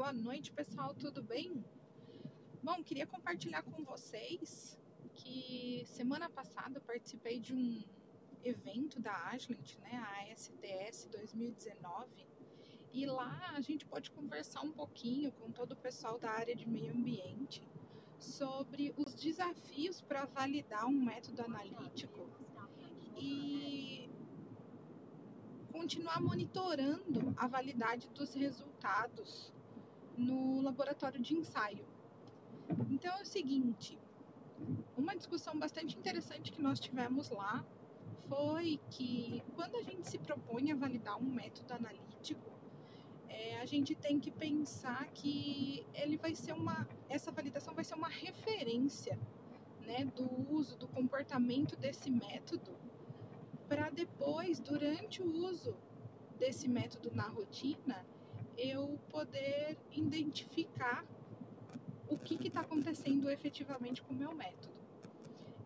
Boa noite, pessoal, tudo bem? Bom, queria compartilhar com vocês que semana passada eu participei de um evento da Agilent, né, a ASTS 2019, e lá a gente pode conversar um pouquinho com todo o pessoal da área de meio ambiente sobre os desafios para validar um método analítico e continuar monitorando a validade dos resultados no laboratório de ensaio. Então é o seguinte, uma discussão bastante interessante que nós tivemos lá foi que quando a gente se propõe a validar um método analítico, é, a gente tem que pensar que ele vai ser uma, essa validação vai ser uma referência né, do uso, do comportamento desse método, para depois, durante o uso desse método na rotina, eu poder identificar o que está acontecendo efetivamente com o meu método.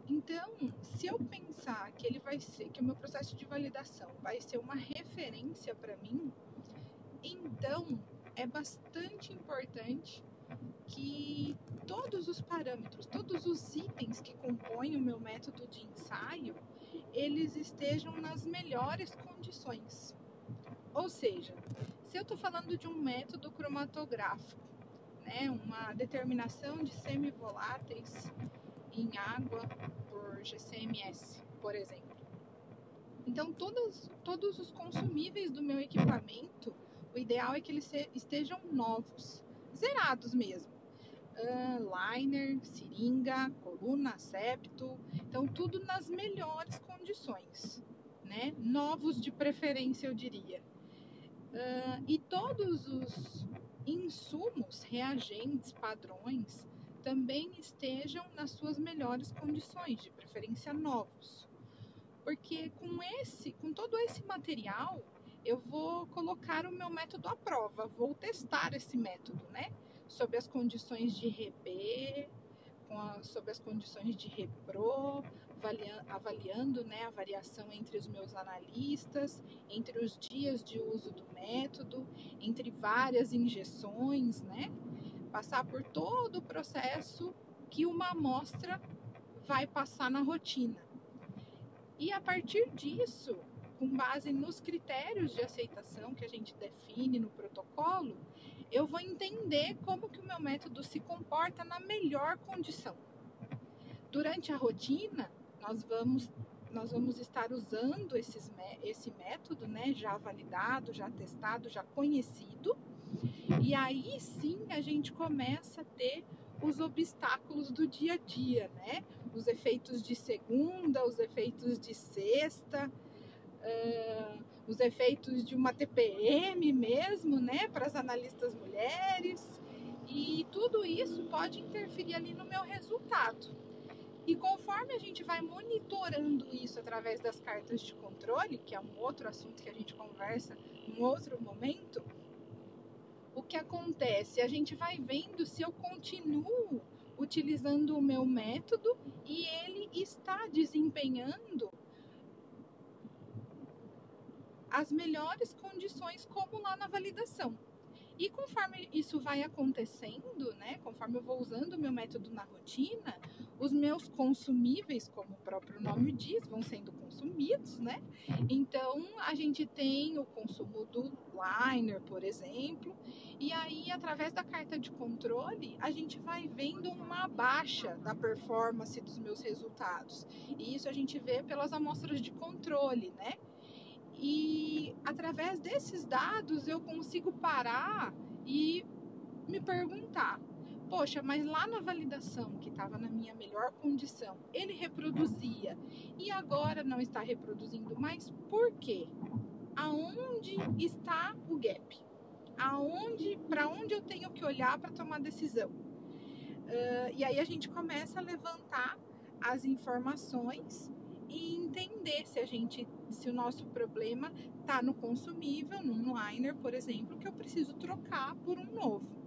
Então, se eu pensar que ele vai ser, que o meu processo de validação vai ser uma referência para mim, então é bastante importante que todos os parâmetros, todos os itens que compõem o meu método de ensaio, eles estejam nas melhores condições. Ou seja, se eu estou falando de um método cromatográfico, né, uma determinação de semivoláteis em água por GCMS, por exemplo. Então, todos, todos os consumíveis do meu equipamento, o ideal é que eles estejam novos, zerados mesmo. Uh, liner, seringa, coluna, septo, então tudo nas melhores condições, né? Novos de preferência, eu diria. Uh, e todos os insumos, reagentes, padrões, também estejam nas suas melhores condições, de preferência novos. Porque com esse, com todo esse material, eu vou colocar o meu método à prova, vou testar esse método, né? Sob as condições de RB, a, sob as condições de repro, avaliando, né, a variação entre os meus analistas, entre os dias de uso do método, entre várias injeções, né? Passar por todo o processo que uma amostra vai passar na rotina. E a partir disso, com base nos critérios de aceitação que a gente define no protocolo, eu vou entender como que o meu método se comporta na melhor condição. Durante a rotina, nós vamos nós vamos estar usando esses, esse método, né, já validado, já testado, já conhecido. E aí sim a gente começa a ter os obstáculos do dia a dia, né? Os efeitos de segunda, os efeitos de sexta, uh, os efeitos de uma TPM mesmo, né, para as analistas mulheres. E tudo isso pode interferir ali no meu resultado. E conforme a gente vai monitorando isso através das cartas de controle, que é um outro assunto que a gente conversa em outro momento, o que acontece? A gente vai vendo se eu continuo utilizando o meu método e ele está desempenhando as melhores condições, como lá na validação. E conforme isso vai acontecendo, né, conforme eu vou usando o meu método na rotina, os meus consumíveis, como o próprio nome diz, vão sendo consumidos, né? Então a gente tem o consumo do liner, por exemplo, e aí através da carta de controle a gente vai vendo uma baixa da performance dos meus resultados. E isso a gente vê pelas amostras de controle, né? E através desses dados eu consigo parar e me perguntar: poxa, mas lá na validação, que estava na minha melhor condição, ele reproduzia e agora não está reproduzindo mais, por quê? Aonde está o gap? Aonde, para onde eu tenho que olhar para tomar decisão? Uh, e aí a gente começa a levantar as informações e entender se a gente, se o nosso problema está no consumível, num liner, por exemplo, que eu preciso trocar por um novo.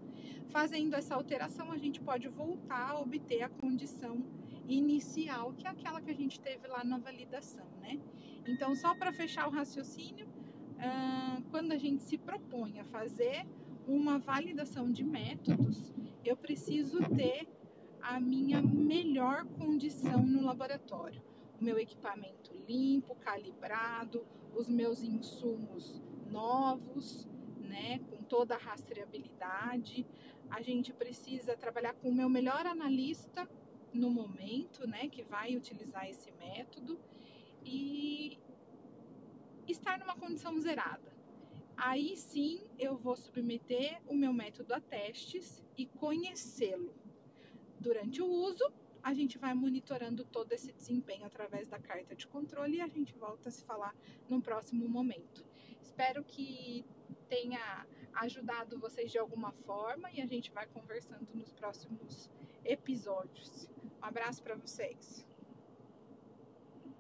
Fazendo essa alteração, a gente pode voltar a obter a condição inicial, que é aquela que a gente teve lá na validação, né? Então, só para fechar o raciocínio, quando a gente se propõe a fazer uma validação de métodos, eu preciso ter a minha melhor condição no laboratório. O meu equipamento limpo, calibrado, os meus insumos novos, né, com toda a rastreabilidade. A gente precisa trabalhar com o meu melhor analista no momento, né, que vai utilizar esse método e estar numa condição zerada. Aí sim eu vou submeter o meu método a testes e conhecê-lo. Durante o uso, a gente vai monitorando todo esse desempenho através da carta de controle e a gente volta a se falar num próximo momento. Espero que tenha ajudado vocês de alguma forma e a gente vai conversando nos próximos episódios. Um abraço para vocês.